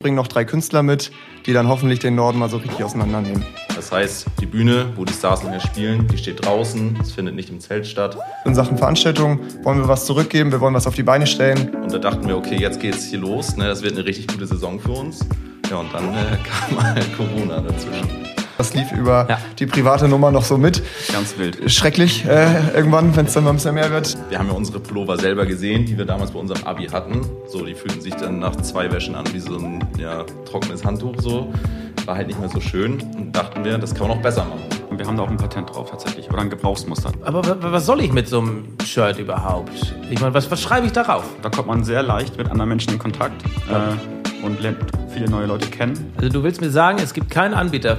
bringen noch drei Künstler mit, die dann hoffentlich den Norden mal so richtig auseinandernehmen. Das heißt, die Bühne, wo die Stars nachher spielen, die steht draußen, es findet nicht im Zelt statt. In Sachen Veranstaltung wollen wir was zurückgeben, wir wollen was auf die Beine stellen. Und da dachten wir, okay, jetzt geht's hier los, ne? das wird eine richtig gute Saison für uns. Ja, und dann äh, kam halt Corona dazwischen. Das lief über ja. die private Nummer noch so mit. Ganz wild. Schrecklich äh, irgendwann, wenn es dann mal ein bisschen mehr wird. Wir haben ja unsere Pullover selber gesehen, die wir damals bei unserem Abi hatten. So, die fühlten sich dann nach zwei Wäschen an wie so ein ja, trockenes Handtuch. So. War halt nicht mehr so schön. Und dachten wir, das kann man noch besser machen. Und wir haben da auch ein Patent drauf tatsächlich. Oder ein Gebrauchsmuster. Aber was soll ich mit so einem Shirt überhaupt? Ich meine, was, was schreibe ich darauf? Da kommt man sehr leicht mit anderen Menschen in Kontakt. Ja. Äh, und lernt viele neue Leute kennen. Also du willst mir sagen, es gibt keinen Anbieter,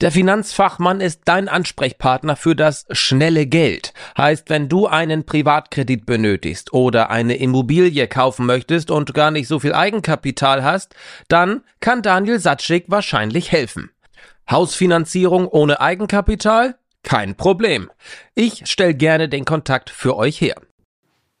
Der Finanzfachmann ist dein Ansprechpartner für das schnelle Geld. Heißt, wenn du einen Privatkredit benötigst oder eine Immobilie kaufen möchtest und gar nicht so viel Eigenkapital hast, dann kann Daniel Satschik wahrscheinlich helfen. Hausfinanzierung ohne Eigenkapital? Kein Problem. Ich stelle gerne den Kontakt für euch her.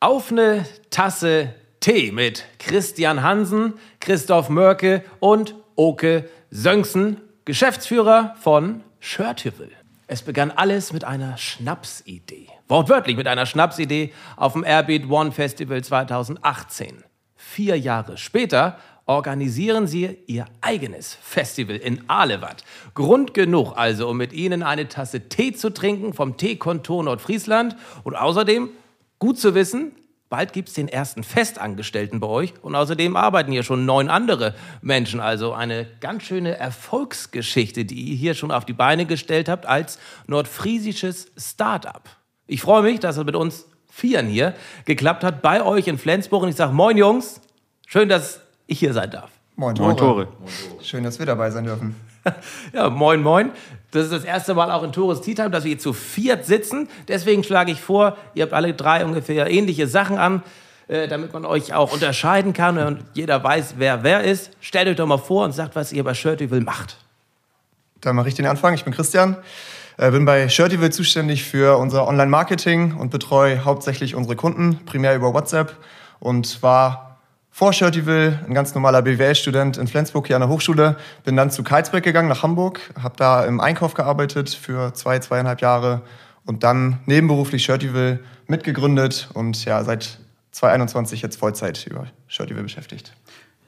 Auf eine Tasse Tee mit Christian Hansen, Christoph Mörke und Oke Söngsen, Geschäftsführer von Shirtyville. Es begann alles mit einer Schnapsidee. Wortwörtlich mit einer Schnapsidee auf dem Airbeat One Festival 2018. Vier Jahre später organisieren Sie Ihr eigenes Festival in Alewatt. Grund genug also, um mit Ihnen eine Tasse Tee zu trinken vom Teekontor Nordfriesland. Und außerdem, gut zu wissen, bald gibt es den ersten Festangestellten bei euch. Und außerdem arbeiten hier schon neun andere Menschen. Also eine ganz schöne Erfolgsgeschichte, die ihr hier schon auf die Beine gestellt habt als nordfriesisches Start-up. Ich freue mich, dass es mit uns Vieren hier geklappt hat bei euch in Flensburg. Und ich sage Moin Jungs, schön, dass ich hier sein darf. Moin, Tore. Moin, Tore. Schön, dass wir dabei sein dürfen. ja, moin, moin. Das ist das erste Mal auch in Tores Tea Time, dass wir hier zu viert sitzen. Deswegen schlage ich vor, ihr habt alle drei ungefähr ähnliche Sachen an, äh, damit man euch auch unterscheiden kann und jeder weiß, wer wer ist. Stellt euch doch mal vor und sagt, was ihr bei Shirtyville macht. Dann mache ich den Anfang. Ich bin Christian. Äh, bin bei Shirtyville zuständig für unser Online-Marketing und betreue hauptsächlich unsere Kunden, primär über WhatsApp und war vor Shirtyville, ein ganz normaler BWL-Student in Flensburg hier an der Hochschule. Bin dann zu Karlsberg gegangen, nach Hamburg, habe da im Einkauf gearbeitet für zwei, zweieinhalb Jahre und dann nebenberuflich Shirtyville mitgegründet und ja, seit 2021 jetzt Vollzeit über Shirtyville beschäftigt.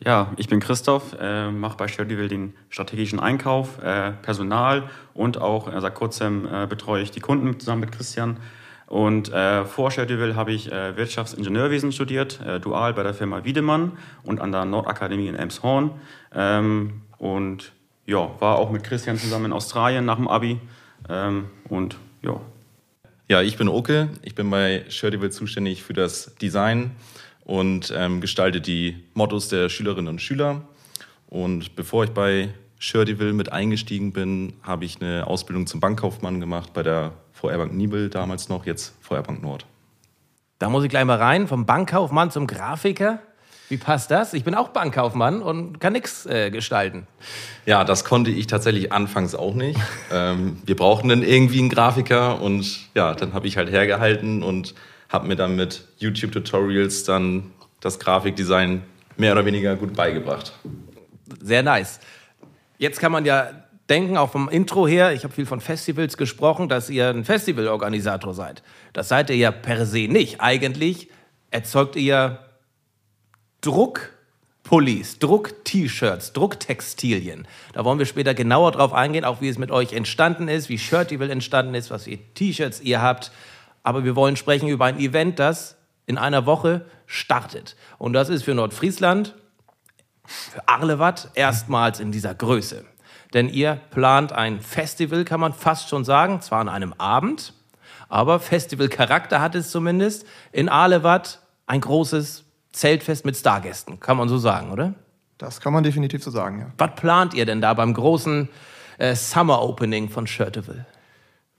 Ja, ich bin Christoph, äh, mache bei Shirtyville den strategischen Einkauf, äh, Personal und auch äh, seit kurzem äh, betreue ich die Kunden zusammen mit Christian und äh, vor Schedule habe ich äh, Wirtschaftsingenieurwesen studiert, äh, dual bei der Firma Wiedemann und an der Nordakademie in Elmshorn. Ähm, und ja, war auch mit Christian zusammen in Australien nach dem Abi. Ähm, und ja. Ja, ich bin Oke. Ich bin bei Shirtyville zuständig für das Design und ähm, gestalte die Mottos der Schülerinnen und Schüler. Und bevor ich bei Shirtyville mit eingestiegen bin, habe ich eine Ausbildung zum Bankkaufmann gemacht bei der VR-Bank Nibel damals noch, jetzt VR-Bank Nord. Da muss ich gleich mal rein, vom Bankkaufmann zum Grafiker. Wie passt das? Ich bin auch Bankkaufmann und kann nichts äh, gestalten. Ja, das konnte ich tatsächlich anfangs auch nicht. ähm, wir brauchten dann irgendwie einen Grafiker und ja, dann habe ich halt hergehalten und habe mir dann mit YouTube-Tutorials dann das Grafikdesign mehr oder weniger gut beigebracht. Sehr nice. Jetzt kann man ja denken, auch vom Intro her, ich habe viel von Festivals gesprochen, dass ihr ein Festivalorganisator seid. Das seid ihr ja per se nicht. Eigentlich erzeugt ihr Druckpullis, Druck-T-Shirts, Drucktextilien. Da wollen wir später genauer drauf eingehen, auch wie es mit euch entstanden ist, wie Shirtival entstanden ist, was für T-Shirts ihr habt. Aber wir wollen sprechen über ein Event, das in einer Woche startet. Und das ist für Nordfriesland, für Arlewatt erstmals in dieser Größe denn ihr plant ein Festival, kann man fast schon sagen, zwar an einem Abend, aber Festivalcharakter hat es zumindest. In Alewatt ein großes Zeltfest mit Stargästen, kann man so sagen, oder? Das kann man definitiv so sagen, ja. Was plant ihr denn da beim großen äh, Summer Opening von Shirteville?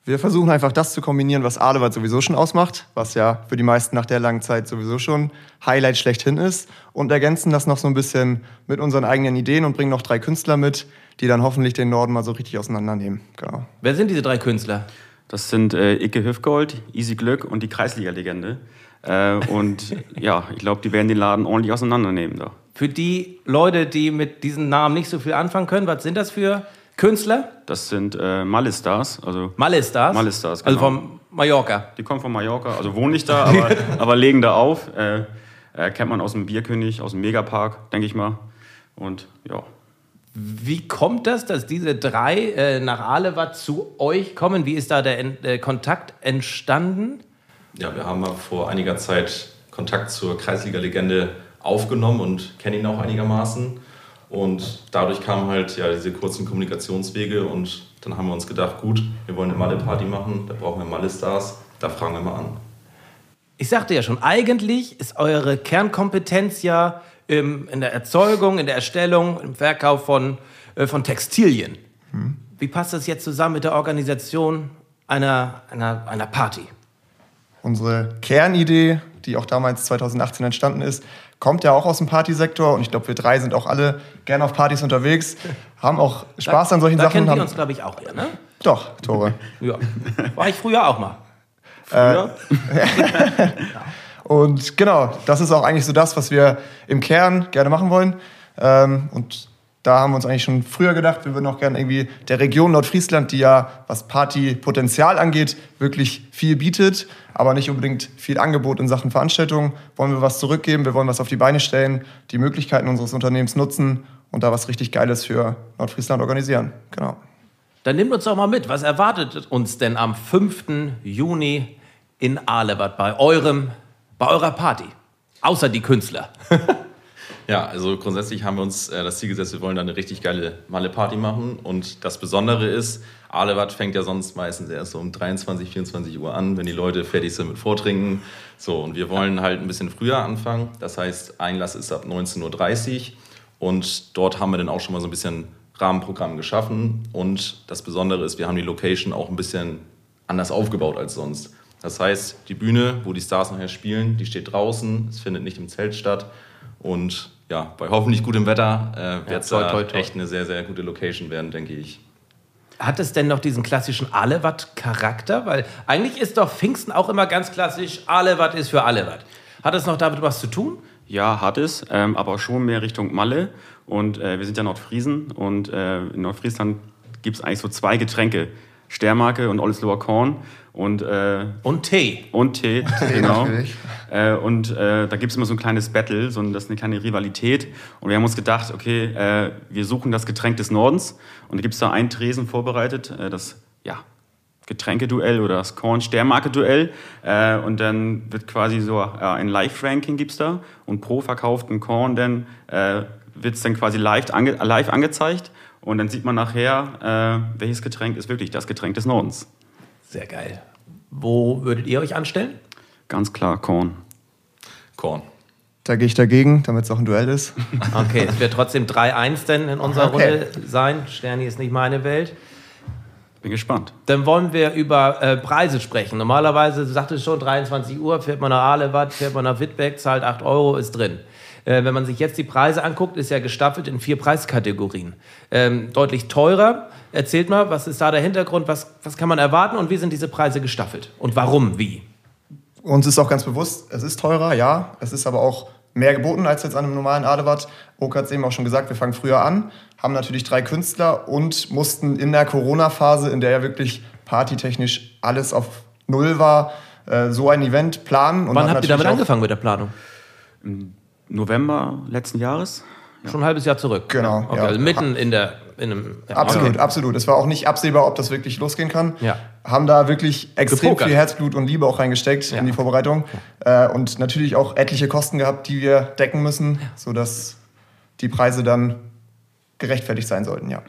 Wir versuchen einfach das zu kombinieren, was Ahlewald sowieso schon ausmacht, was ja für die meisten nach der langen Zeit sowieso schon Highlight schlechthin ist und ergänzen das noch so ein bisschen mit unseren eigenen Ideen und bringen noch drei Künstler mit, die dann hoffentlich den Norden mal so richtig auseinandernehmen. Genau. Wer sind diese drei Künstler? Das sind äh, Icke Hüfgold, Easy Glück und die Kreisliga-Legende. Äh, und ja, ich glaube, die werden den Laden ordentlich auseinandernehmen da. Für die Leute, die mit diesen Namen nicht so viel anfangen können, was sind das für Künstler? Das sind äh, Malle-Stars. Also, Malle-Stars? Malle-Stars, Also genau. vom Mallorca. Die kommen von Mallorca, also wohnen nicht da, aber, aber legen da auf. Äh, äh, kennt man aus dem Bierkönig, aus dem Megapark, denke ich mal. Und ja, Wie kommt das, dass diese drei äh, nach Alewatt zu euch kommen? Wie ist da der En- äh, Kontakt entstanden? Ja, wir haben mal vor einiger Zeit Kontakt zur Kreisliga-Legende aufgenommen und kennen ihn auch einigermaßen. Und dadurch kamen halt ja diese kurzen Kommunikationswege und dann haben wir uns gedacht, gut, wir wollen eine Malle-Party machen, da brauchen wir Malle-Stars, da fragen wir mal an. Ich sagte ja schon, eigentlich ist eure Kernkompetenz ja im, in der Erzeugung, in der Erstellung, im Verkauf von, äh, von Textilien. Wie passt das jetzt zusammen mit der Organisation einer, einer, einer Party? Unsere Kernidee, die auch damals 2018 entstanden ist, kommt ja auch aus dem Partysektor und ich glaube, wir drei sind auch alle gerne auf Partys unterwegs, haben auch Spaß an solchen da Sachen. kennen wir uns, glaube ich, auch hier, ne? Doch, Tore. Ja. War ich früher auch mal. früher, Und genau, das ist auch eigentlich so das, was wir im Kern gerne machen wollen. Ähm, und da haben wir uns eigentlich schon früher gedacht, wir würden auch gerne irgendwie der Region Nordfriesland, die ja, was Partypotenzial angeht, wirklich viel bietet, aber nicht unbedingt viel Angebot in Sachen Veranstaltungen, wollen wir was zurückgeben, wir wollen was auf die Beine stellen, die Möglichkeiten unseres Unternehmens nutzen und da was richtig Geiles für Nordfriesland organisieren. Genau. Dann nehmt uns doch mal mit. Was erwartet uns denn am 5. Juni in Alewatt bei eurem, bei eurer Party? Außer die Künstler. Ja, also grundsätzlich haben wir uns äh, das Ziel gesetzt, wir wollen da eine richtig geile Malle-Party machen. Und das Besondere ist, Alewatt fängt ja sonst meistens erst so um 23, 24 Uhr an, wenn die Leute fertig sind mit Vortrinken. So, und wir wollen halt ein bisschen früher anfangen. Das heißt, Einlass ist ab 19.30 Uhr. Und dort haben wir dann auch schon mal so ein bisschen Rahmenprogramm geschaffen. Und das Besondere ist, wir haben die Location auch ein bisschen anders aufgebaut als sonst. Das heißt, die Bühne, wo die Stars nachher spielen, die steht draußen. Es findet nicht im Zelt statt. Und ja, bei hoffentlich gutem Wetter äh, wird es toi. echt eine sehr, sehr gute Location werden, denke ich. Hat es denn noch diesen klassischen Alewatt-Charakter? Weil eigentlich ist doch Pfingsten auch immer ganz klassisch, Alewatt ist für Alewatt. Hat es noch damit was zu tun? ja, hat es, ähm, aber schon mehr Richtung Malle. Und äh, wir sind ja Nordfriesen und äh, in Nordfriesland gibt es eigentlich so zwei Getränke. Stärmarke und Oldesloher Korn. Und äh, Und Tee. Und Tee, genau. natürlich. Äh, und äh, da gibt es immer so ein kleines Battle, so ein, das ist eine kleine Rivalität. Und wir haben uns gedacht, okay, äh, wir suchen das Getränk des Nordens. Und da gibt es da einen Tresen vorbereitet, äh, das ja, Getränkeduell oder das Korn-Sternmarke-Duell. Äh, und dann wird quasi so äh, ein Live-Ranking gibt's da. Und pro verkauften Korn dann äh, wird es dann quasi live, ange live angezeigt. Und dann sieht man nachher, äh, welches Getränk ist wirklich das Getränk des Nordens. Sehr geil. Wo würdet ihr euch anstellen? Ganz klar, Korn. Korn. Da gehe ich dagegen, damit es auch ein Duell ist. Okay, es wird trotzdem 3-1 denn in unserer Okay. Runde sein. Sterni ist nicht meine Welt. Bin gespannt. Dann wollen wir über äh, Preise sprechen. Normalerweise, du sagtest schon, 23 Uhr, fährt man nach Alewatt, fährt man nach Wittbeck, zahlt 8 Euro, ist drin. Äh, wenn man sich jetzt die Preise anguckt, ist ja gestaffelt in vier Preiskategorien. Ähm, deutlich teurer. Erzählt mal, was ist da der Hintergrund, was, was kann man erwarten und wie sind diese Preise gestaffelt? Und warum, wie? Uns ist auch ganz bewusst, es ist teurer, ja. Es ist aber auch mehr geboten als jetzt an einem normalen Adewatt. Oke hat es eben auch schon gesagt, wir fangen früher an, haben natürlich drei Künstler und mussten in der Corona-Phase, in der ja wirklich partytechnisch alles auf Null war, äh, so ein Event planen. Und Wann habt ihr damit angefangen mit der Planung? November letzten Jahres. Schon ein halbes Jahr zurück. Genau, Okay, ja. also mitten in der in einem. ja, Absolut, okay. absolut. Es war auch nicht absehbar, ob das wirklich losgehen kann. Ja. Haben da wirklich extrem Gepokert. viel Herzblut und Liebe auch reingesteckt Ja. in die Vorbereitung. Äh, und natürlich auch etliche Kosten gehabt, die wir decken müssen, sodass die Preise dann gerechtfertigt sein sollten, ja.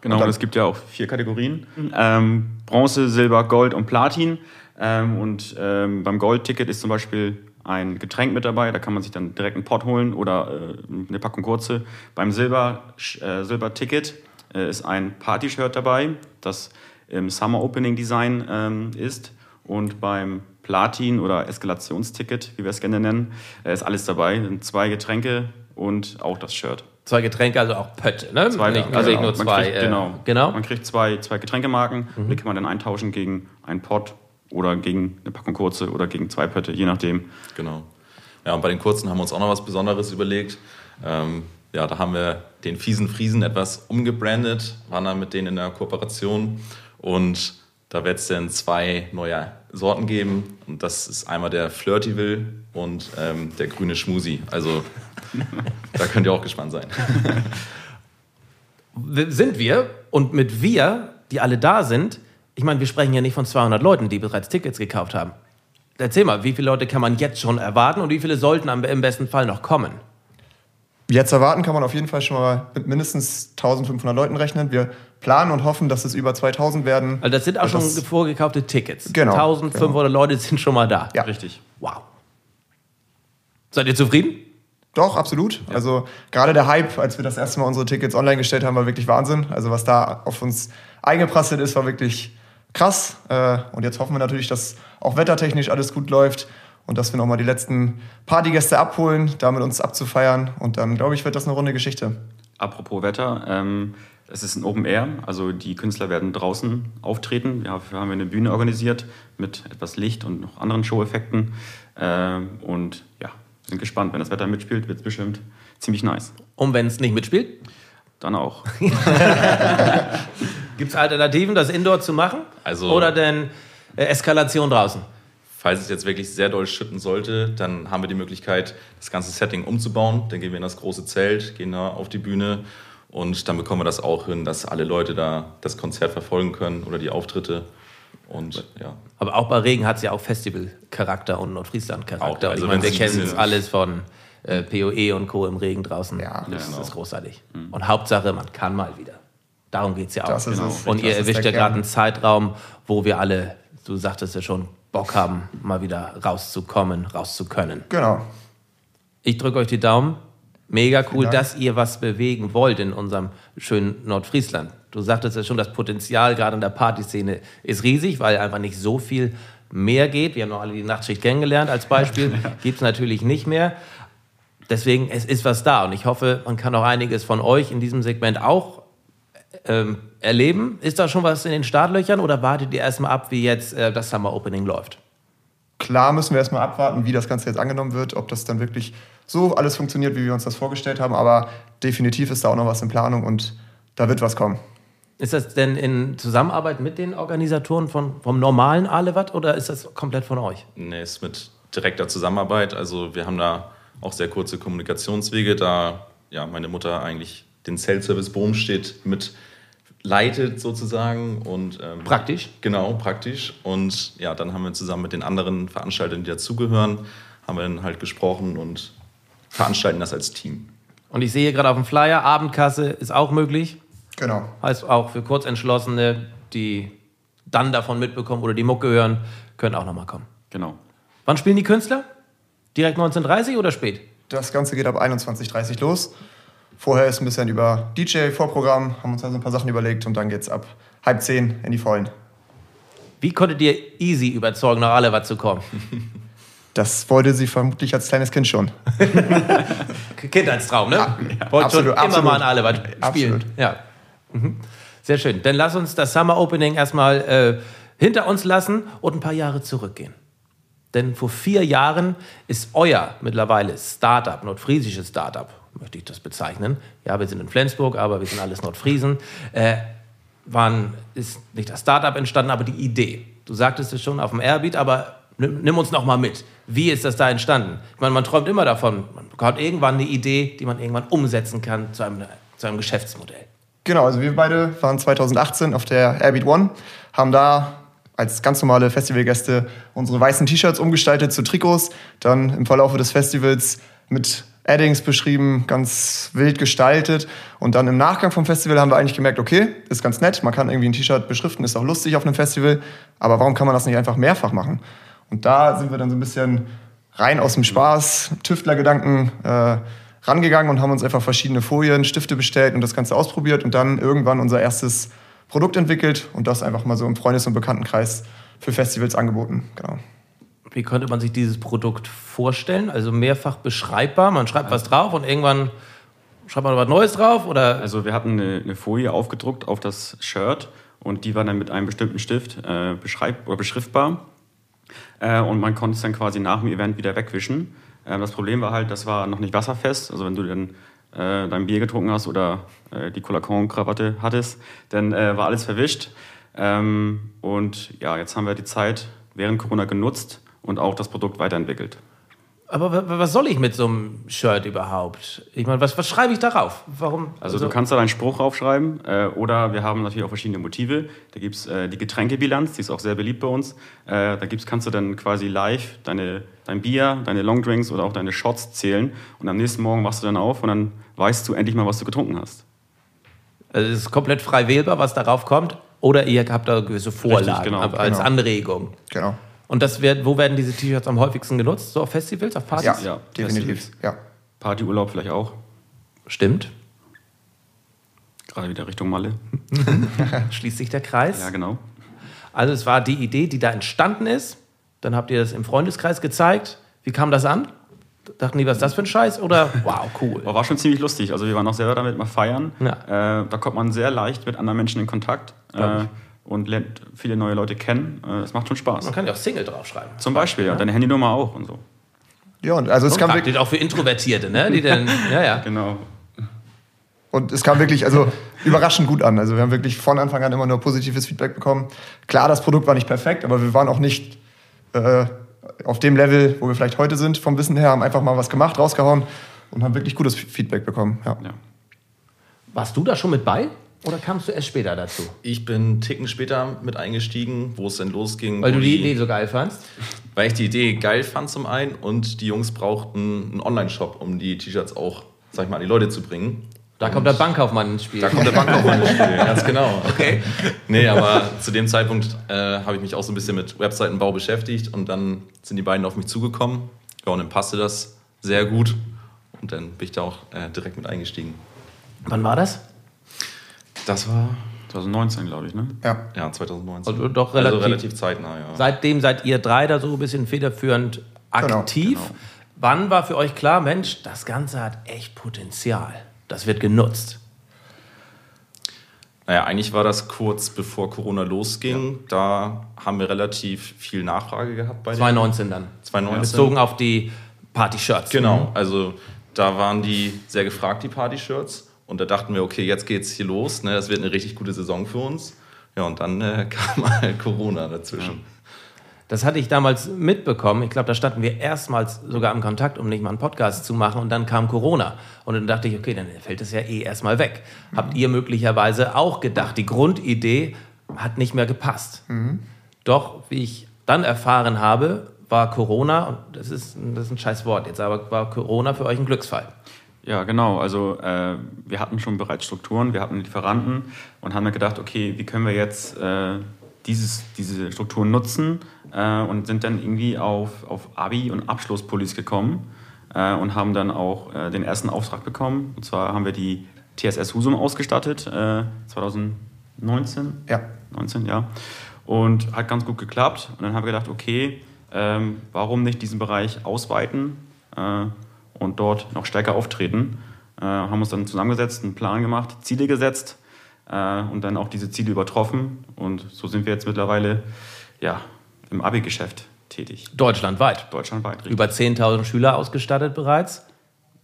Genau, Und dann- und es gibt ja auch vier Kategorien. Ähm, Bronze, Silber, Gold und Platin. Ähm, und ähm, beim Goldticket ist zum Beispiel ein Getränk mit dabei. Da kann man sich dann direkt einen Pot holen oder äh, eine Packung kurze. Beim Silber, äh, Silber-Ticket äh, ist ein Party-Shirt dabei, das im Summer Opening Design ähm, ist. Und beim Platin- oder Eskalationsticket, wie wir es gerne nennen, äh, ist alles dabei. Sind zwei Getränke und auch das Shirt. Zwei Getränke, also auch Pötte, ne? Zwei, Nicht, also nicht nur zwei. Kriegt, äh, genau. genau. Man kriegt zwei, zwei Getränkemarken, die kann man dann eintauschen gegen einen Pot oder gegen eine Packung kurze oder gegen zwei Pötte, je nachdem. Genau. Ja, und bei den kurzen haben wir uns auch noch was Besonderes überlegt. Ähm, ja, da haben wir den fiesen Friesen etwas umgebrandet, waren dann mit denen in der Kooperation und da wird es dann zwei neue Sorten geben und das ist einmal der Flirtyville und ähm, der grüne Schmusi. Also da könnt ihr auch gespannt sein. sind wir und mit wir, die alle da sind, ich meine, wir sprechen ja nicht von 200 Leuten, die bereits Tickets gekauft haben. Erzähl mal, wie viele Leute kann man jetzt schon erwarten und wie viele sollten am, im besten Fall noch kommen? Jetzt erwarten kann man auf jeden Fall schon mal mit mindestens 1500 Leuten rechnen. Wir planen und hoffen, dass es über 2000 werden. Also das sind auch Und schon das- vorgekaufte Tickets. Genau, 1500 Leute sind schon mal da. Ja. Richtig. Wow. Seid ihr zufrieden? Doch, absolut. Also gerade der Hype, als wir das erste Mal unsere Tickets online gestellt haben, war wirklich Wahnsinn. Also was da auf uns eingeprasselt ist, war wirklich krass. Äh, Und jetzt hoffen wir natürlich, dass auch wettertechnisch alles gut läuft und dass wir nochmal die letzten Partygäste abholen, damit uns abzufeiern. Und dann, glaube ich, wird das eine runde Geschichte. Apropos Wetter, ähm, es ist ein Open Air, also die Künstler werden draußen auftreten. Dafür haben wir eine Bühne organisiert mit etwas Licht und noch anderen Show-Effekten. Ähm, und ja, sind gespannt. Wenn das Wetter mitspielt, wird es bestimmt ziemlich nice. Und wenn es nicht mitspielt, Dann auch. gibt es Alternativen, das Indoor zu machen? Also- Oder denn äh, Eskalation draußen? Falls es jetzt wirklich sehr doll schütten sollte, dann haben wir die Möglichkeit, das ganze Setting umzubauen. Dann gehen wir in das große Zelt, gehen da auf die Bühne und dann bekommen wir das auch hin, dass alle Leute da das Konzert verfolgen können oder die Auftritte. Und ja, Aber auch bei Regen hat es ja auch Festival-Charakter und Nordfriesland-Charakter. Also ich meine, wir kennen es alles von äh, PoE und Co. im Regen draußen. Ja. das Ja, ist genau. großartig. Und Hauptsache, man kann mal wieder. Darum geht es ja auch. Das ist Genau. es. Und Das ihr ist erwischt ja gerade einen Zeitraum, wo wir alle, du sagtest ja schon, Bock haben, mal wieder rauszukommen, rauszukönnen. Genau. Ich drücke euch die Daumen. Mega cool, dass ihr was bewegen wollt in unserem schönen Nordfriesland. Du sagtest ja schon, das Potenzial gerade in der Partyszene ist riesig, weil einfach nicht so viel mehr geht. Wir haben noch alle die Nachtschicht kennengelernt als Beispiel. Gibt es natürlich nicht mehr. Deswegen, es ist was da und ich hoffe, man kann auch einiges von euch in diesem Segment auch ähm, erleben. Ist da schon was in den Startlöchern oder wartet ihr erstmal ab, wie jetzt äh, das Summer Opening läuft? Klar müssen wir erstmal abwarten, wie das Ganze jetzt angenommen wird, ob das dann wirklich so alles funktioniert, wie wir uns das vorgestellt haben. Aber definitiv ist da auch noch was in Planung und da wird was kommen. Ist das denn in Zusammenarbeit mit den Organisatoren von, vom normalen Alewatt oder ist das komplett von euch? nee, ist mit direkter Zusammenarbeit. Also wir haben da auch sehr kurze Kommunikationswege, da ja, meine Mutter eigentlich den Zeltservice Bohm steht mit leitet sozusagen und ähm, Praktisch. Genau, praktisch. Und ja, dann haben wir zusammen mit den anderen Veranstaltern, die dazugehören, haben wir dann halt gesprochen und veranstalten das als Team. Und ich sehe gerade auf dem Flyer, Abendkasse ist auch möglich. Genau. Heißt auch für Kurzentschlossene, die dann davon mitbekommen oder die Mucke hören, können auch nochmal kommen. Genau. Wann spielen die Künstler? Direkt 19.30 oder spät? Das Ganze geht ab 21.30 los. Vorher ist ein bisschen über DJ-Vorprogramm, haben uns da so ein paar Sachen überlegt und dann geht's ab halb zehn in die Vollen. Wie konntet ihr easy überzeugen, nach Alewatt zu kommen? Das wollte sie vermutlich als kleines Kind schon. Kindheitstraum, ne? Ja, Wollt schon absolut, immer absolut. mal in Alewatt spielen. Absolut. Ja. Mhm. Sehr schön. Dann lass uns das Summer Opening erstmal äh, hinter uns lassen und ein paar Jahre zurückgehen. Denn vor vier Jahren ist euer mittlerweile Startup, nordfriesisches Startup, möchte ich das bezeichnen. Ja, wir sind in Flensburg, aber wir sind alles Nordfriesen. Äh, wann ist nicht das Startup entstanden, aber die Idee. Du sagtest es schon auf dem Airbeat, aber nimm, nimm uns noch mal mit. Wie ist das da entstanden? Ich meine, man träumt immer davon, man hat irgendwann eine Idee, die man irgendwann umsetzen kann zu einem, zu einem Geschäftsmodell. Genau, also wir beide waren 2018 auf der Airbeat One, haben da als ganz normale Festivalgäste unsere weißen T-Shirts umgestaltet zu Trikots, dann im Verlauf des Festivals mit Addings beschrieben, ganz wild gestaltet. Und dann im Nachgang vom Festival haben wir eigentlich gemerkt, okay, ist ganz nett, man kann irgendwie ein T-Shirt beschriften, ist auch lustig auf einem Festival, aber warum kann man das nicht einfach mehrfach machen? Und da sind wir dann so ein bisschen rein aus dem Spaß, Tüftlergedanken äh, rangegangen und haben uns einfach verschiedene Folien, Stifte bestellt und das Ganze ausprobiert und dann irgendwann unser erstes Produkt entwickelt und das einfach mal so im Freundes- und Bekanntenkreis für Festivals angeboten. Genau. Wie könnte man sich dieses Produkt vorstellen? Also mehrfach beschreibbar. Man schreibt was drauf und irgendwann schreibt man was Neues drauf? Oder? Also wir hatten eine, eine Folie aufgedruckt auf das Shirt und die war dann mit einem bestimmten Stift äh, beschreib oder beschriftbar. Äh, und man konnte es dann quasi nach dem Event wieder wegwischen. Äh, das Problem war halt, das war noch nicht wasserfest. Also wenn du dann äh, dein Bier getrunken hast oder äh, die Colacon-Krawatte hattest, dann äh, war alles verwischt. Ähm, und ja, jetzt haben wir die Zeit während Corona genutzt und auch das Produkt weiterentwickelt. Aber wa- wa- was soll ich mit so einem Shirt überhaupt? Ich meine, was, was schreibe ich darauf? Warum? Also du kannst da deinen Spruch draufschreiben äh, oder wir haben natürlich auch verschiedene Motive. Da gibt es äh, die Getränkebilanz, die ist auch sehr beliebt bei uns. Äh, da gibt's, kannst du dann quasi live deine, dein Bier, deine Longdrinks oder auch deine Shots zählen und am nächsten Morgen wachst du dann auf und dann weißt du endlich mal, was du getrunken hast. Also es ist komplett frei wählbar, was darauf kommt. Oder ihr habt da gewisse Vorlagen genau, aber als genau. Anregung. Genau. Und das wird, wo werden diese T-Shirts am häufigsten genutzt? So auf Festivals, auf Partys? Ja, Ja, definitiv. Festivals. Ja. Partyurlaub vielleicht auch, Stimmt. gerade wieder Richtung Malle. Schließt sich der Kreis. Ja, genau. Also es war die Idee, die da entstanden ist. Dann habt ihr das im Freundeskreis gezeigt. Wie kam das an? Dachten die, was ist das für ein Scheiß? Oder wow, cool. Aber war schon ziemlich lustig. Also wir waren auch selber damit mal feiern. Ja. Äh, da kommt man sehr leicht mit anderen Menschen in Kontakt äh, und lernt viele neue Leute kennen. Äh, Es macht schon Spaß. Man kann ja auch Single draufschreiben. Zum Beispiel, ja. Deine Handynummer auch und so. Ja, und also es Und kam praktisch wirklich, auch für Introvertierte, ne? Die dann, ja, ja. Genau. und es kam wirklich also überraschend gut an. Also wir haben wirklich von Anfang an immer nur positives Feedback bekommen. Klar, das Produkt war nicht perfekt, aber wir waren auch nicht äh, auf dem Level, wo wir vielleicht heute sind vom Wissen her, haben einfach mal was gemacht, rausgehauen und haben wirklich gutes Feedback bekommen. Ja. Ja. Warst du da schon mit bei? Oder kamst du erst später dazu? Ich bin einen Ticken später mit eingestiegen, wo es dann losging. Weil du die Idee so geil fandst? Weil ich die Idee geil fand zum einen und die Jungs brauchten einen Online-Shop, um die T-Shirts auch, sag ich mal, an die Leute zu bringen. Da kommt der Bankkaufmann ins Spiel. Da kommt der Bankkaufmann ins Spiel, ganz genau. Okay. Nee, aber zu dem Zeitpunkt äh, habe ich mich auch so ein bisschen mit Webseitenbau beschäftigt und dann sind die beiden auf mich zugekommen. Ja, und dann passte das sehr gut und dann bin ich da auch äh, direkt mit eingestiegen. Wann war das? Das war 2019, glaube ich, ne? Ja. ja 2019. Also doch relativ- also relativ zeitnah, ja. Seitdem seid ihr drei da so ein bisschen federführend Genau, aktiv. Wann war für euch klar, Mensch, das Ganze hat echt Potenzial. Das wird genutzt. Naja, eigentlich war das kurz bevor Corona losging. Da haben wir relativ viel Nachfrage gehabt bei den 2019 dann. 2019. Bezogen auf die Party-Shirts. Genau, also da waren die sehr gefragt, die Party-Shirts. Und da dachten wir, okay, jetzt geht's hier los. Ne? Das wird eine richtig gute Saison für uns. Ja, und dann äh, kam halt Corona dazwischen. Das hatte ich damals mitbekommen. Ich glaube, da standen wir erstmals sogar im Kontakt, um nicht mal einen Podcast zu machen. Und dann kam Corona. Und dann dachte ich, okay, dann fällt es ja eh erstmal weg. Habt ihr möglicherweise auch gedacht, die Grundidee hat nicht mehr gepasst. Doch, wie ich dann erfahren habe, war Corona, und das ist, das ist ein scheiß Wort jetzt, aber war Corona für euch ein Glücksfall. Ja, genau. Also äh, wir hatten schon bereits Strukturen, wir hatten Lieferanten und haben gedacht, okay, wie können wir jetzt äh, dieses, diese Strukturen nutzen äh, und sind dann irgendwie auf, auf Abi- und Abschlusspullis gekommen äh, und haben dann auch äh, den ersten Auftrag bekommen. Und zwar haben wir die TSS Husum ausgestattet, äh, 2019. Ja. 19, ja. Und hat ganz gut geklappt. Und dann haben wir gedacht, okay, ähm, warum nicht diesen Bereich ausweiten äh, und dort noch stärker auftreten? Äh, haben uns dann zusammengesetzt, einen Plan gemacht, Ziele gesetzt äh, und dann auch diese Ziele übertroffen. Und so sind wir jetzt mittlerweile ja, im Abi-Geschäft tätig. Deutschlandweit. Deutschlandweit. richtig. Über 10.000 Schüler ausgestattet bereits.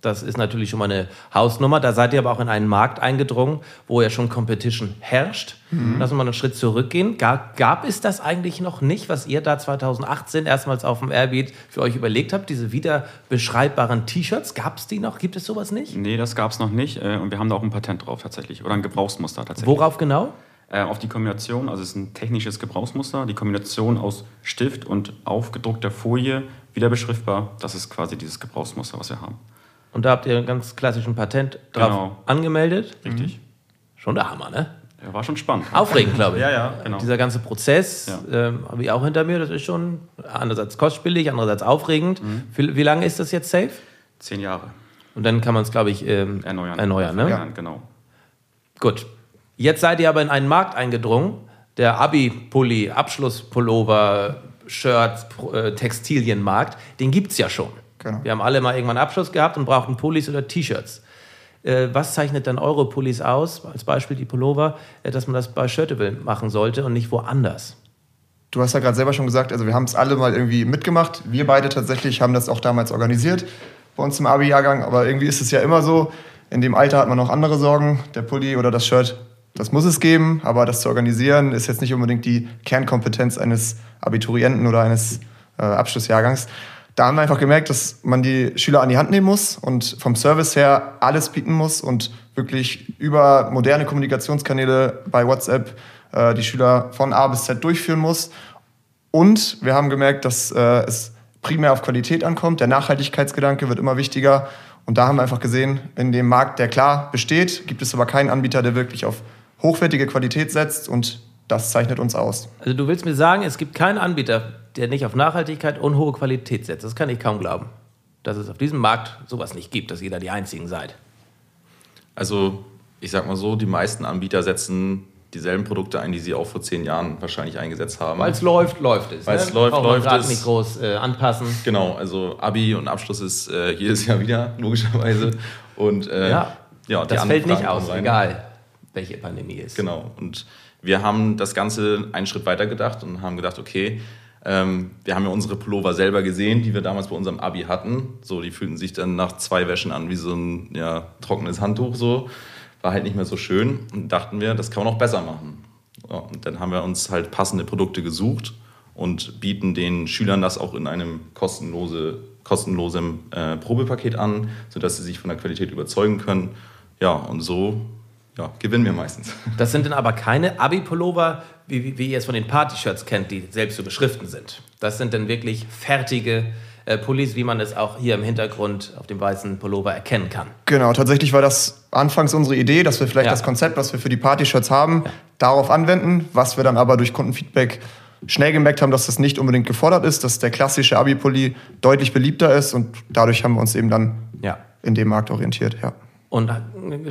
Das ist natürlich schon mal eine Hausnummer. Da seid ihr aber auch in einen Markt eingedrungen, wo ja schon Competition herrscht. Lass uns mal einen Schritt zurückgehen. Gab, gab es das eigentlich noch nicht, was ihr da 2018 erstmals auf dem Airbeat für euch überlegt habt? Diese wieder beschreibbaren T-Shirts, gab es die noch? Gibt es sowas nicht? Nee, das gab es noch nicht. Äh, und wir haben da auch ein Patent drauf tatsächlich. Oder ein Gebrauchsmuster tatsächlich. Worauf genau? äh, auf die Kombination, also es ist ein technisches Gebrauchsmuster, die Kombination aus Stift und aufgedruckter Folie, wieder beschriftbar, das ist quasi dieses Gebrauchsmuster, was wir haben. Und da habt ihr einen ganz klassischen Patent drauf Genau. angemeldet. Richtig. Schon der Hammer, ne? Ja, war schon spannend. Aufregend, glaube ich. Ja, ja, genau. Dieser ganze Prozess Ja. ähm, habe ich auch hinter mir. Das ist schon einerseits kostspielig, andererseits aufregend. Mhm. Wie, wie lange ist das jetzt safe? Zehn Jahre Und dann kann man es, glaube ich, ähm, erneuern. erneuern ne? Ja, genau. Gut. Jetzt seid ihr aber in einen Markt eingedrungen, der Abi-Pulli, Abschlusspullover, Shirts, Pro- äh, Textilienmarkt. Den gibt es ja schon. Genau. Wir haben alle mal irgendwann Abschluss gehabt und brauchten Pullis oder T-Shirts. Äh, was zeichnet dann eure Pullis aus, als Beispiel die Pullover, äh, dass man das bei Shirtable machen sollte und nicht woanders? Du hast ja gerade selber schon gesagt, also wir haben es alle mal irgendwie mitgemacht. Wir beide tatsächlich haben das auch damals organisiert bei uns im Abi-Jahrgang. Aber irgendwie ist es ja immer so, in dem Alter hat man noch andere Sorgen. Der Pulli oder das Shirt, das muss es geben. Aber das zu organisieren ist jetzt nicht unbedingt die Kernkompetenz eines Abiturienten oder eines äh, Abschlussjahrgangs. Da haben wir einfach gemerkt, dass man die Schüler an die Hand nehmen muss und vom Service her alles bieten muss und wirklich über moderne Kommunikationskanäle bei WhatsApp äh, die Schüler von A bis Z durchführen muss. Und wir haben gemerkt, dass äh, es primär auf Qualität ankommt. Der Nachhaltigkeitsgedanke wird immer wichtiger. Und da haben wir einfach gesehen, in dem Markt, der klar besteht, gibt es aber keinen Anbieter, der wirklich auf hochwertige Qualität setzt. Und das zeichnet uns aus. Also du willst mir sagen, es gibt keinen Anbieter, der nicht auf Nachhaltigkeit und hohe Qualität setzt. Das kann ich kaum glauben. Dass es auf diesem Markt sowas nicht gibt, dass ihr da die Einzigen seid. Also, ich sag mal so, die meisten Anbieter setzen dieselben Produkte ein, die sie auch vor zehn Jahren wahrscheinlich eingesetzt haben. Weil es läuft, läuft es. Weil ne? es läuft, Braucht läuft es. nicht groß äh, anpassen. Genau, also Abi und Abschluss ist äh, jedes Jahr wieder, logischerweise. Und äh, Ja, ja, die das fällt nicht aus, rein. egal welche Pandemie ist. Genau. Und wir haben das Ganze einen Schritt weiter gedacht und haben gedacht, okay, ähm, wir haben ja unsere Pullover selber gesehen, die wir damals bei unserem Abi hatten. So, die fühlten sich dann nach zwei Wäschen an wie so ein ja, trockenes Handtuch. So. War halt nicht mehr so schön. Und dachten wir, das kann man auch besser machen. Ja, und dann haben wir uns halt passende Produkte gesucht und bieten den Schülern das auch in einem kostenlose, kostenlosem äh, Probepaket an, sodass sie sich von der Qualität überzeugen können. Ja, und so ja, gewinnen wir meistens. Das sind dann aber keine Abi-Pullover, wie, wie, ihr es von den Party-Shirts kennt, die selbst zu beschriften sind. Das sind dann wirklich fertige äh, Pullis, wie man es auch hier im Hintergrund auf dem weißen Pullover erkennen kann. Genau, tatsächlich war das anfangs unsere Idee, dass wir vielleicht Ja. das Konzept, was wir für die Party-Shirts haben, darauf anwenden, was wir dann aber durch Kundenfeedback schnell gemerkt haben, dass das nicht unbedingt gefordert ist, dass der klassische Abi-Pulli deutlich beliebter ist und dadurch haben wir uns eben dann Ja. in dem Markt orientiert. Ja. Und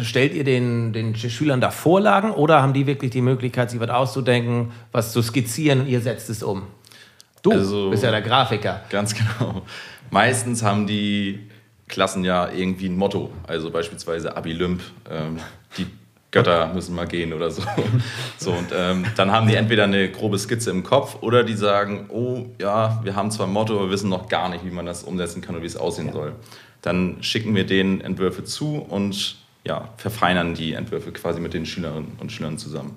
stellt ihr den, den Schülern da Vorlagen oder haben die wirklich die Möglichkeit, sich was auszudenken, was zu skizzieren und ihr setzt es um? Du Also- bist ja der Grafiker. Ganz genau. Meistens haben die Klassen ja irgendwie ein Motto. Also beispielsweise Abilymp, ähm, die Götter müssen mal gehen oder so. so und ähm, dann haben die entweder eine grobe Skizze im Kopf oder die sagen, oh ja, wir haben zwar ein Motto, aber wissen noch gar nicht, wie man das umsetzen kann und wie es aussehen soll. Dann schicken wir denen Entwürfe zu und ja, verfeinern die Entwürfe quasi mit den Schülerinnen und Schülern zusammen.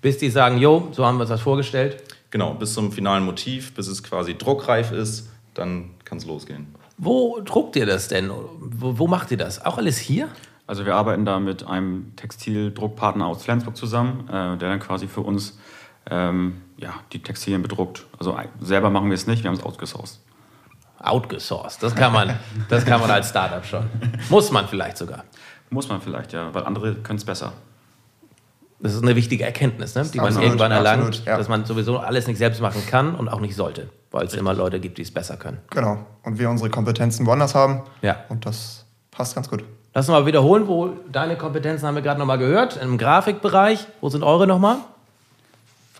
Bis die sagen, jo, so haben wir uns das vorgestellt. Genau, bis zum finalen Motiv, bis es quasi druckreif ist, dann kann es losgehen. Wo druckt ihr das denn? Wo, wo macht ihr das? Auch alles hier? Also wir arbeiten da mit einem Textildruckpartner aus Flensburg zusammen, äh, der dann quasi für uns ähm, ja, die Textilien bedruckt. Also selber machen wir es nicht, wir haben es outgesourced. Outgesourced. Das kann man, das kann man als Startup schon. Muss man vielleicht sogar. Muss man vielleicht, ja, weil andere können es besser. Das ist eine wichtige Erkenntnis, ne? die man Absolut, irgendwann erlangt, absolut, ja. dass man sowieso alles nicht selbst machen kann und auch nicht sollte, weil es immer Leute gibt, die es besser können. Genau. Und wir unsere Kompetenzen woanders haben. Ja. Und das passt ganz gut. Lass uns mal wiederholen, wo deine Kompetenzen haben wir gerade nochmal gehört. Im Grafikbereich, wo sind eure nochmal?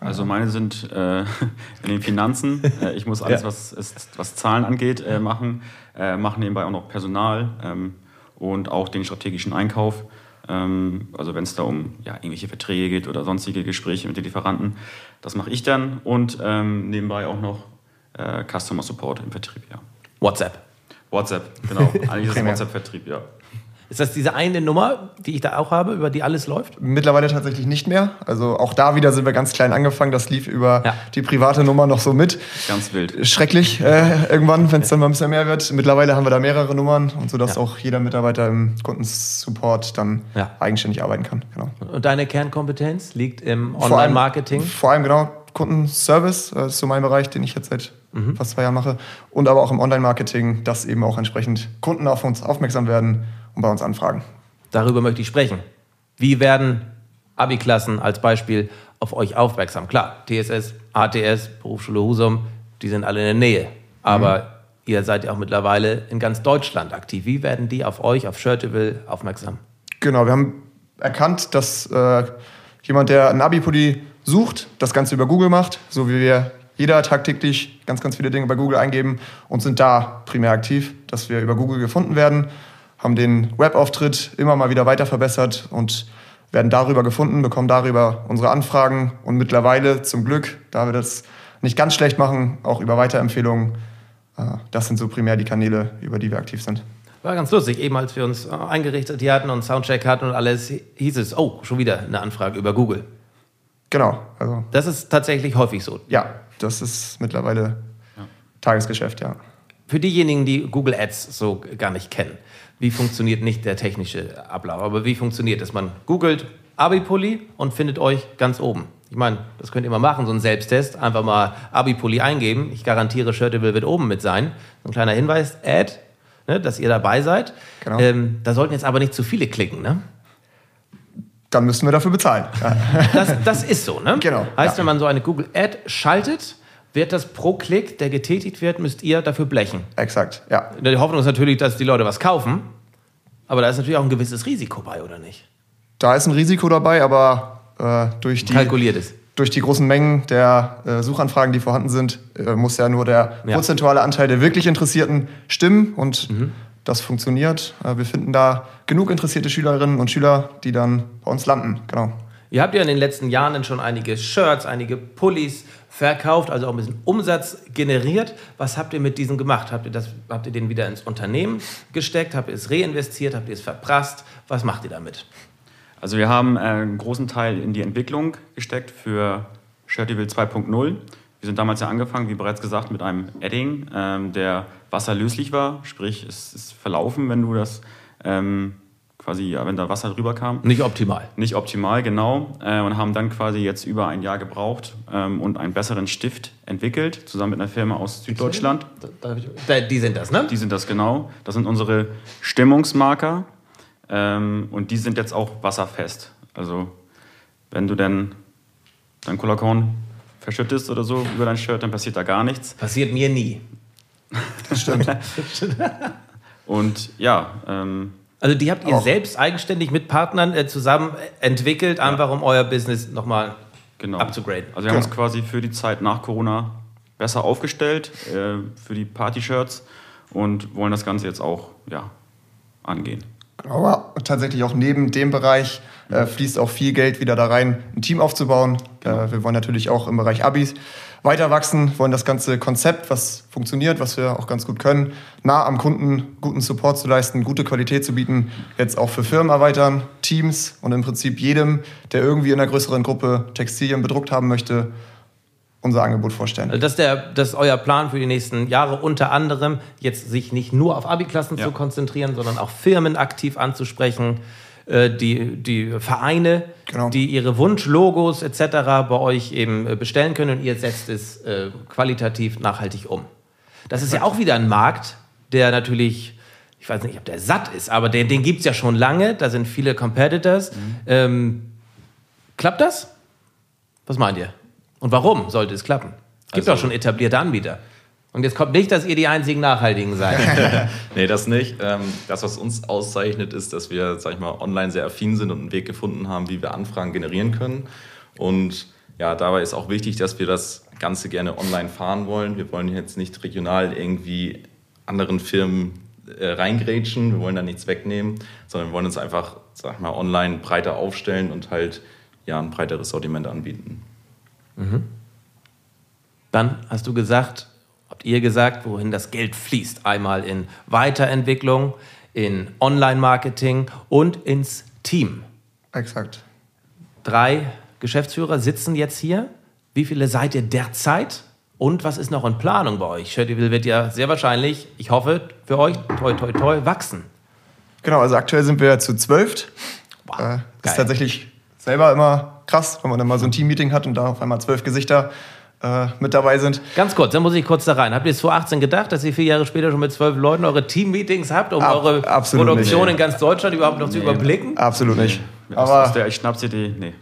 Also meine sind äh, in den Finanzen. Äh, ich muss alles, Ja. was, ist, was Zahlen angeht, äh, machen. Äh, machen nebenbei auch noch Personal ähm, und auch den strategischen Einkauf. Ähm, also wenn es da um ja, irgendwelche Verträge geht oder sonstige Gespräche mit den Lieferanten. Das mache ich dann. Und ähm, nebenbei auch noch äh, Customer Support im Vertrieb, ja. WhatsApp. WhatsApp, genau. Eigentlich ist. WhatsApp-Vertrieb, ja. Ist das diese eine Nummer, die ich da auch habe, über die alles läuft? Mittlerweile tatsächlich nicht mehr. Also auch da wieder sind wir ganz klein angefangen. Das lief über Ja. die private Nummer noch so mit. Ganz wild. Schrecklich äh, irgendwann, wenn es dann mal ein bisschen mehr wird. Mittlerweile haben wir da mehrere Nummern und so, dass Ja. auch jeder Mitarbeiter im Kundensupport dann Ja. eigenständig arbeiten kann. Genau. Und deine Kernkompetenz liegt im Vor Online-Marketing? Vor allem genau Kundenservice, äh, ist so mein Bereich, den ich jetzt seit Mhm. fast zwei Jahren mache. Und aber auch im Online-Marketing, dass eben auch entsprechend Kunden auf uns aufmerksam werden und bei uns anfragen. Darüber möchte ich sprechen. Wie werden Abi-Klassen als Beispiel auf euch aufmerksam. Klar, TSS, ATS, Berufsschule Husum, die sind alle in der Nähe. Aber mhm. ihr seid ja auch mittlerweile in ganz Deutschland aktiv. Wie werden die auf euch, auf Shirtable aufmerksam? Genau, wir haben erkannt, dass äh, jemand, der ein Abi-Pulli sucht, das Ganze über Google macht, so wie wir jeder tagtäglich ganz, ganz viele Dinge bei Google eingeben und sind da primär aktiv, dass wir über Google gefunden werden, haben den Webauftritt immer mal wieder weiter verbessert und werden darüber gefunden, bekommen darüber unsere Anfragen und mittlerweile zum Glück, da wir das nicht ganz schlecht machen, auch über Weiterempfehlungen. Äh, das sind so primär die Kanäle, über die wir aktiv sind. War ganz lustig. Eben als wir uns äh, eingerichtet hier hatten und Soundcheck hatten und alles, hieß es, oh, schon wieder eine Anfrage über Google. Genau. Also, das ist tatsächlich häufig so. Ja, das ist mittlerweile ja. Tagesgeschäft, ja. Für diejenigen, die Google Ads so gar nicht kennen, wie funktioniert nicht der technische Ablauf, aber wie funktioniert es? Man googelt Abipulli und findet euch ganz oben. Ich meine, das könnt ihr mal machen, so einen Selbsttest. Einfach mal Abipulli eingeben. Ich garantiere, Shirtable wird oben mit sein. So ein kleiner Hinweis, Ad, ne, dass ihr dabei seid. Genau. Ähm, da sollten jetzt aber nicht zu viele klicken, ne? Dann müssen wir dafür bezahlen. das, das ist so, ne? Genau. Heißt, ja. wenn man so eine Google Ad schaltet, wird das pro Klick, der getätigt wird, müsst ihr dafür blechen. Exakt, ja. Die Hoffnung ist natürlich, dass die Leute was kaufen, aber da ist natürlich auch ein gewisses Risiko bei, oder nicht? Da ist ein Risiko dabei, aber äh, durch die... Kalkuliertes durch die großen Mengen der äh, Suchanfragen, die vorhanden sind, äh, muss ja nur der ja. prozentuale Anteil der wirklich Interessierten stimmen und mhm. das funktioniert. Äh, wir finden da genug interessierte Schülerinnen und Schüler, die dann bei uns landen. Genau. Ihr habt ja in den letzten Jahren schon einige Shirts, einige Pullis verkauft, also auch ein bisschen Umsatz generiert. Was habt ihr mit diesen gemacht? Habt ihr, das, habt ihr den wieder ins Unternehmen gesteckt? Habt ihr es reinvestiert? Habt ihr es verprasst? Was macht ihr damit? Also wir haben einen großen Teil in die Entwicklung gesteckt für Shirtyville 2.0. Wir sind damals ja angefangen, wie bereits gesagt, mit einem Edding, ähm, der wasserlöslich war, sprich es ist verlaufen, wenn du das ähm, quasi, ja, wenn da Wasser drüber kam. Nicht optimal. Nicht optimal, genau. Äh, und haben dann quasi jetzt über ein Jahr gebraucht ähm, und einen besseren Stift entwickelt, zusammen mit einer Firma aus Süddeutschland. Die sind das, ne? Die sind das, genau. Das sind unsere Stimmungsmarker. Ähm, und die sind jetzt auch wasserfest. Also wenn du denn dein Cola-Korn verschüttest oder so über dein Shirt, dann passiert da gar nichts. Passiert mir nie. Das stimmt. und ja. Ähm, also die habt ihr auch. selbst eigenständig mit Partnern äh, zusammen entwickelt, ja. einfach um euer Business nochmal genau. abzugraden. Also wir haben uns quasi für die Zeit nach Corona besser aufgestellt äh, für die Party-Shirts und wollen das Ganze jetzt auch ja, angehen. Aber tatsächlich auch neben dem Bereich äh, fließt auch viel Geld wieder da rein, ein Team aufzubauen. Genau. Äh, wir wollen natürlich auch im Bereich Abis weiter wachsen, wollen das ganze Konzept, was funktioniert, was wir auch ganz gut können, nah am Kunden guten Support zu leisten, gute Qualität zu bieten, jetzt auch für Firmen erweitern, Teams und im Prinzip jedem, der irgendwie in einer größeren Gruppe Textilien bedruckt haben möchte, unser Angebot vorstellen. Also das ist, der, das ist euer Plan für die nächsten Jahre, unter anderem jetzt sich nicht nur auf Abi-Klassen ja. zu konzentrieren, sondern auch Firmen aktiv anzusprechen, die, die Vereine, genau. die ihre Wunschlogos etc. bei euch eben äh, bestellen können und ihr setzt es äh, qualitativ nachhaltig um. Das ist ja auch wieder ein Markt, der natürlich, ich weiß nicht, ob der satt ist, aber den, den gibt es ja schon lange, da sind viele Competitors. Mhm. Ähm, klappt das? Was meint ihr? Und warum sollte es klappen? Es gibt also, auch schon etablierte Anbieter. Und jetzt kommt nicht, dass ihr die einzigen Nachhaltigen seid. nee, das nicht. Ähm, das, was uns auszeichnet, ist, dass wir, sag ich mal, online sehr affin sind und einen Weg gefunden haben, wie wir Anfragen generieren können. Und ja, dabei ist auch wichtig, dass wir das Ganze gerne online fahren wollen. Wir wollen jetzt nicht regional irgendwie anderen Firmen äh, reingrätschen, wir wollen da nichts wegnehmen, sondern wir wollen uns einfach, sag mal, online breiter aufstellen und halt ja, ein breiteres Sortiment anbieten. Mhm. Dann hast du gesagt, habt ihr gesagt, wohin das Geld fließt. Einmal in Weiterentwicklung, in Online-Marketing und ins Team. Exakt. Drei Geschäftsführer sitzen jetzt hier. Wie viele seid ihr derzeit? Und was ist noch in Planung bei euch? Shirtyville wird ja sehr wahrscheinlich, ich hoffe, für euch, toi, toi, toi, wachsen. Genau, also aktuell sind wir zu zwölf. Wow, äh, ist tatsächlich selber immer krass, wenn man dann mal so ein Team-Meeting hat und da auf einmal zwölf Gesichter äh, mit dabei sind. Ganz kurz, dann muss ich kurz da rein. Habt ihr es 2018 gedacht, dass ihr vier Jahre später schon mit zwölf Leuten eure Team-Meetings habt, um Ab, eure Produktion nicht. in ganz Deutschland überhaupt noch nee. zu überblicken? Absolut nicht. Nee. Aber aus der Schnapsidee, nee.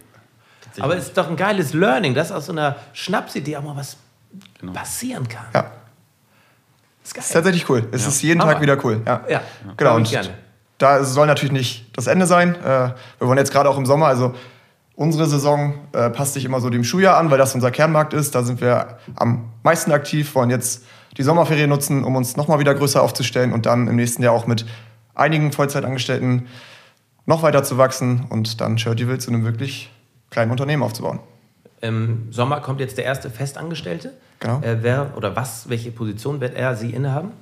Aber es ist doch ein geiles Learning, dass aus so einer Schnapsidee auch mal was Genau. passieren kann. Ja, ist geil. ist tatsächlich cool. Es ist jeden Hammer. Tag wieder cool. Ja, Ja, genau. Und gerne. da soll natürlich nicht das Ende sein. Äh, Wir wollen jetzt gerade auch im Sommer, also unsere Saison äh, passt sich immer so dem Schuljahr an, weil das unser Kernmarkt ist. Da sind wir am meisten aktiv, wollen jetzt die Sommerferien nutzen, um uns nochmal wieder größer aufzustellen und dann im nächsten Jahr auch mit einigen Vollzeitangestellten noch weiter zu wachsen und dann Shirtyville zu einem wirklich kleinen Unternehmen aufzubauen. Im Sommer kommt jetzt der erste Festangestellte. Genau. Äh, wer oder was, welche Position wird er, sie innehaben?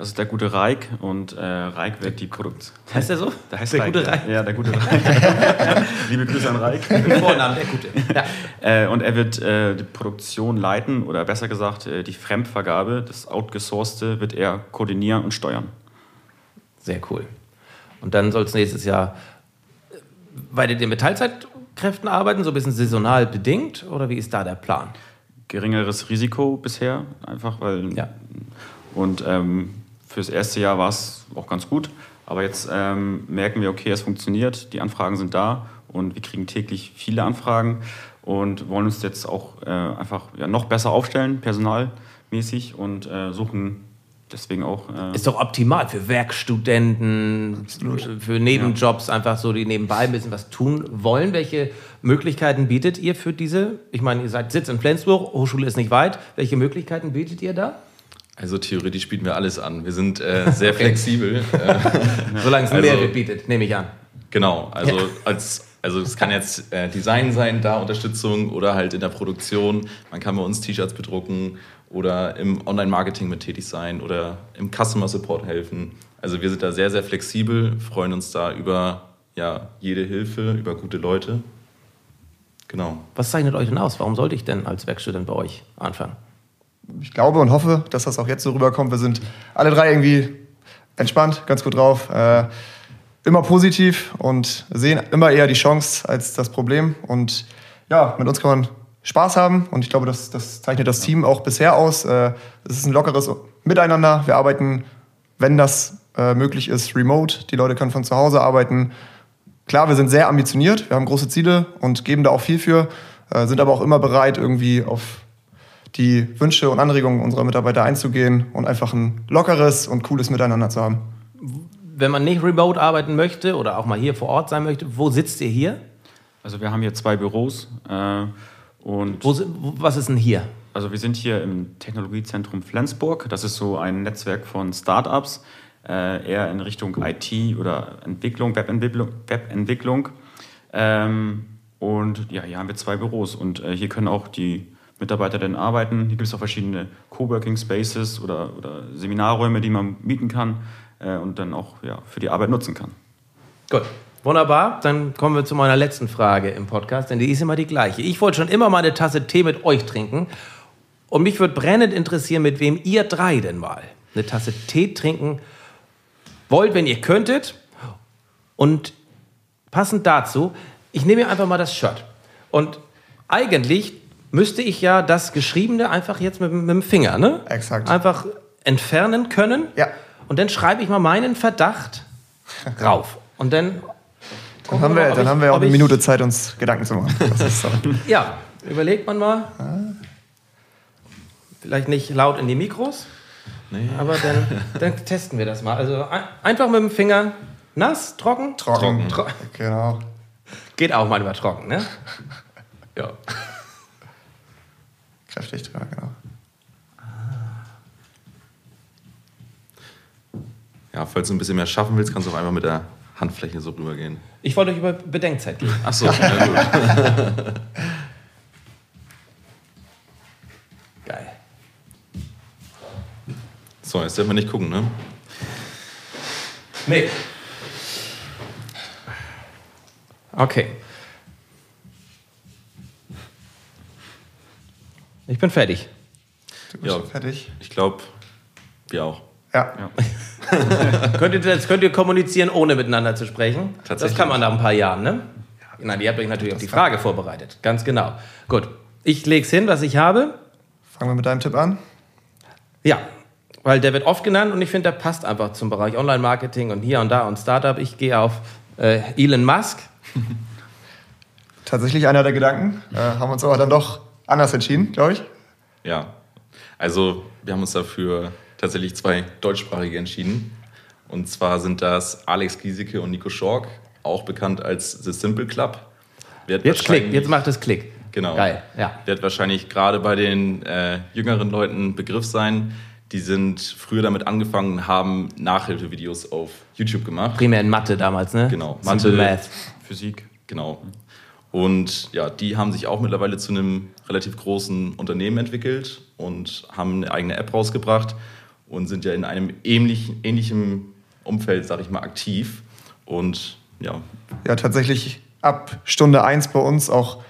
Das ist der gute Reik und äh, Reik wird die Produktion. Heißt er so? Der heißt der Reik, gute. Reik. Ja, der gute Reik. Liebe Grüße an Reik. Vornamen, der gute. Ja. Äh, und er wird äh, die Produktion leiten oder besser gesagt äh, die Fremdvergabe, das Outgesourcete, wird er koordinieren und steuern. Sehr cool. Und dann soll es nächstes Jahr äh, weiter mit Teilzeitkräften arbeiten, so ein bisschen saisonal bedingt? Oder wie ist da der Plan? Geringeres Risiko bisher, einfach weil. Ja. Und ähm, fürs erste Jahr war es auch ganz gut. Aber jetzt ähm, merken wir, okay, es funktioniert, die Anfragen sind da und wir kriegen täglich viele Anfragen und wollen uns jetzt auch äh, einfach ja, noch besser aufstellen, personalmäßig und äh, suchen deswegen auch. Äh, Ist doch optimal für Werkstudenten, für Nebenjobs, einfach so, die nebenbei ein bisschen was tun wollen. Welche Möglichkeiten bietet ihr für diese? Ich meine, ihr seid Sitz in Flensburg, Hochschule ist nicht weit. Welche Möglichkeiten bietet ihr da? Also theoretisch bieten wir alles an. Wir sind äh, sehr flexibel. Äh, Solange es Also- Mehrwert bietet, nehme ich an. genau, also als also es kann jetzt äh, Design sein, da Unterstützung oder halt in der Produktion. Man kann bei uns T-Shirts bedrucken oder im Online-Marketing mit tätig sein oder im Customer Support helfen. Also wir sind da sehr, sehr flexibel, freuen uns da über ja, jede Hilfe, über gute Leute. Genau. Was zeichnet euch denn aus? Warum sollte ich denn als Werkstudent bei euch anfangen? Ich glaube und hoffe, dass das auch jetzt so rüberkommt. Wir sind alle drei irgendwie entspannt, ganz gut drauf, äh, immer positiv und sehen immer eher die Chance als das Problem. Und ja, mit uns kann man Spaß haben und ich glaube, das, das zeichnet das Team auch bisher aus. Äh, es ist ein lockeres Miteinander. Wir arbeiten, wenn das äh, möglich ist, remote. Die Leute können von zu Hause arbeiten. Klar, wir sind sehr ambitioniert, wir haben große Ziele und geben da auch viel für, äh, sind aber auch immer bereit, irgendwie auf die Wünsche und Anregungen unserer Mitarbeiter einzugehen und einfach ein lockeres und cooles Miteinander zu haben. Wenn man nicht remote arbeiten möchte oder auch mal hier vor Ort sein möchte, wo sitzt ihr hier? also wir haben hier zwei Büros äh, und Wo, was ist denn hier? Also wir sind hier im Technologiezentrum Flensburg. Das ist so ein Netzwerk von Startups, äh, eher in Richtung IT oder Entwicklung, Webentwicklung. Webentwicklung. Ähm, und ja, hier haben wir zwei Büros und äh, hier können auch die Mitarbeiter dann arbeiten. Hier gibt es auch verschiedene Coworking Spaces oder, oder Seminarräume, die man mieten kann äh, und dann auch ja, für die Arbeit nutzen kann. Gut. Wunderbar, dann kommen wir zu meiner letzten Frage im Podcast, denn die ist immer die gleiche. Ich wollte schon immer mal eine Tasse Tee mit euch trinken und mich würde brennend interessieren, mit wem ihr drei denn mal eine Tasse Tee trinken wollt, wenn ihr könntet. Und passend dazu, ich nehme einfach mal das Shirt. Und eigentlich müsste ich ja das Geschriebene einfach jetzt mit, mit dem Finger, ne? Exakt. Einfach entfernen können. Ja. Und dann schreibe ich mal meinen Verdacht rauf. Und dann. Dann haben wir, Ob dann ich- haben wir auch eine ich- Minute Zeit, uns Gedanken zu machen. Das ist so. Ja, überlegt man mal. Vielleicht nicht laut in die Mikros, Nee. aber dann, dann testen wir das mal. Also ein, einfach mit dem Finger nass, trocken. Trocken. Tro Genau. Geht auch manchmal trocken, ne? Ja. Kräftig, ja, genau. Ja, falls du ein bisschen mehr schaffen willst, kannst du auch einfach mit der Handfläche so rübergehen. Ich wollte euch über Bedenkzeit geben. Ach so, na gut. Geil. So, jetzt dürfen wir nicht gucken, ne? Nee. Okay. Ich bin fertig. Du bist Ja. schon fertig. Ich glaube, wir auch. Ja. könnt ihr, das könnt ihr kommunizieren, ohne miteinander zu sprechen? Das Tatsächlich. kann man nach ein paar Jahren, ne? Nein, ihr habt euch natürlich auf die Frage vorbereitet. Ganz genau. Gut. Ich lege es hin, was ich habe. Fangen wir mit deinem Tipp an. Ja, weil der wird oft genannt und ich finde, der passt einfach zum Bereich Online-Marketing und hier und da und Startup. Ich gehe auf äh, Elon Musk. tatsächlich einer der Gedanken. Äh, haben uns aber dann doch anders entschieden, glaube ich. Ja, also wir haben uns dafür tatsächlich zwei deutschsprachige entschieden. Und zwar sind das Alex Giesecke und Nico Schork, auch bekannt als The Simple Club. Wird jetzt klickt, jetzt macht es Klick. Genau. Geil, ja. Wird wahrscheinlich gerade bei den äh, jüngeren Leuten ein Begriff sein. Die sind früher damit angefangen, haben Nachhilfevideos auf YouTube gemacht. Primär in Mathe damals, ne? Genau. Mathe, Math. Physik. Genau. Und ja, die haben sich auch mittlerweile zu einem relativ großen Unternehmen entwickelt und haben eine eigene App rausgebracht und sind ja in einem ähnlichen, ähnlichen Umfeld, sag ich mal, aktiv. Und ja. Ja, tatsächlich ab Stunde 1 bei uns auch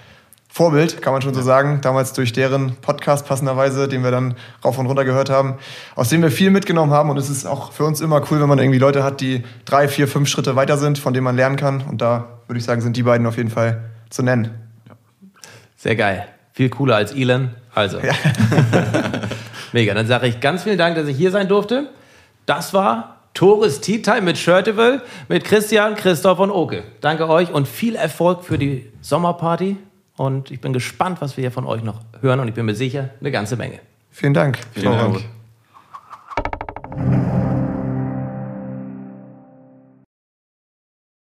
Vorbild, kann man schon so sagen. Damals durch deren Podcast passenderweise, den wir dann rauf und runter gehört haben, aus dem wir viel mitgenommen haben. Und es ist auch für uns immer cool, wenn man irgendwie Leute hat, die drei, vier, fünf Schritte weiter sind, von denen man lernen kann. Und da würde ich sagen, sind die beiden auf jeden Fall zu nennen. Sehr geil. Viel cooler als Elon. Also. Ja. Mega. Dann sage ich ganz vielen Dank, dass ich hier sein durfte. Das war Tores Tea Time mit Shirtable, mit Christian, Christoph und Oke. Danke euch und viel Erfolg für die Sommerparty. Und ich bin gespannt, was wir hier von euch noch hören. Und ich bin mir sicher, eine ganze Menge. Vielen Dank. Vielen Dank.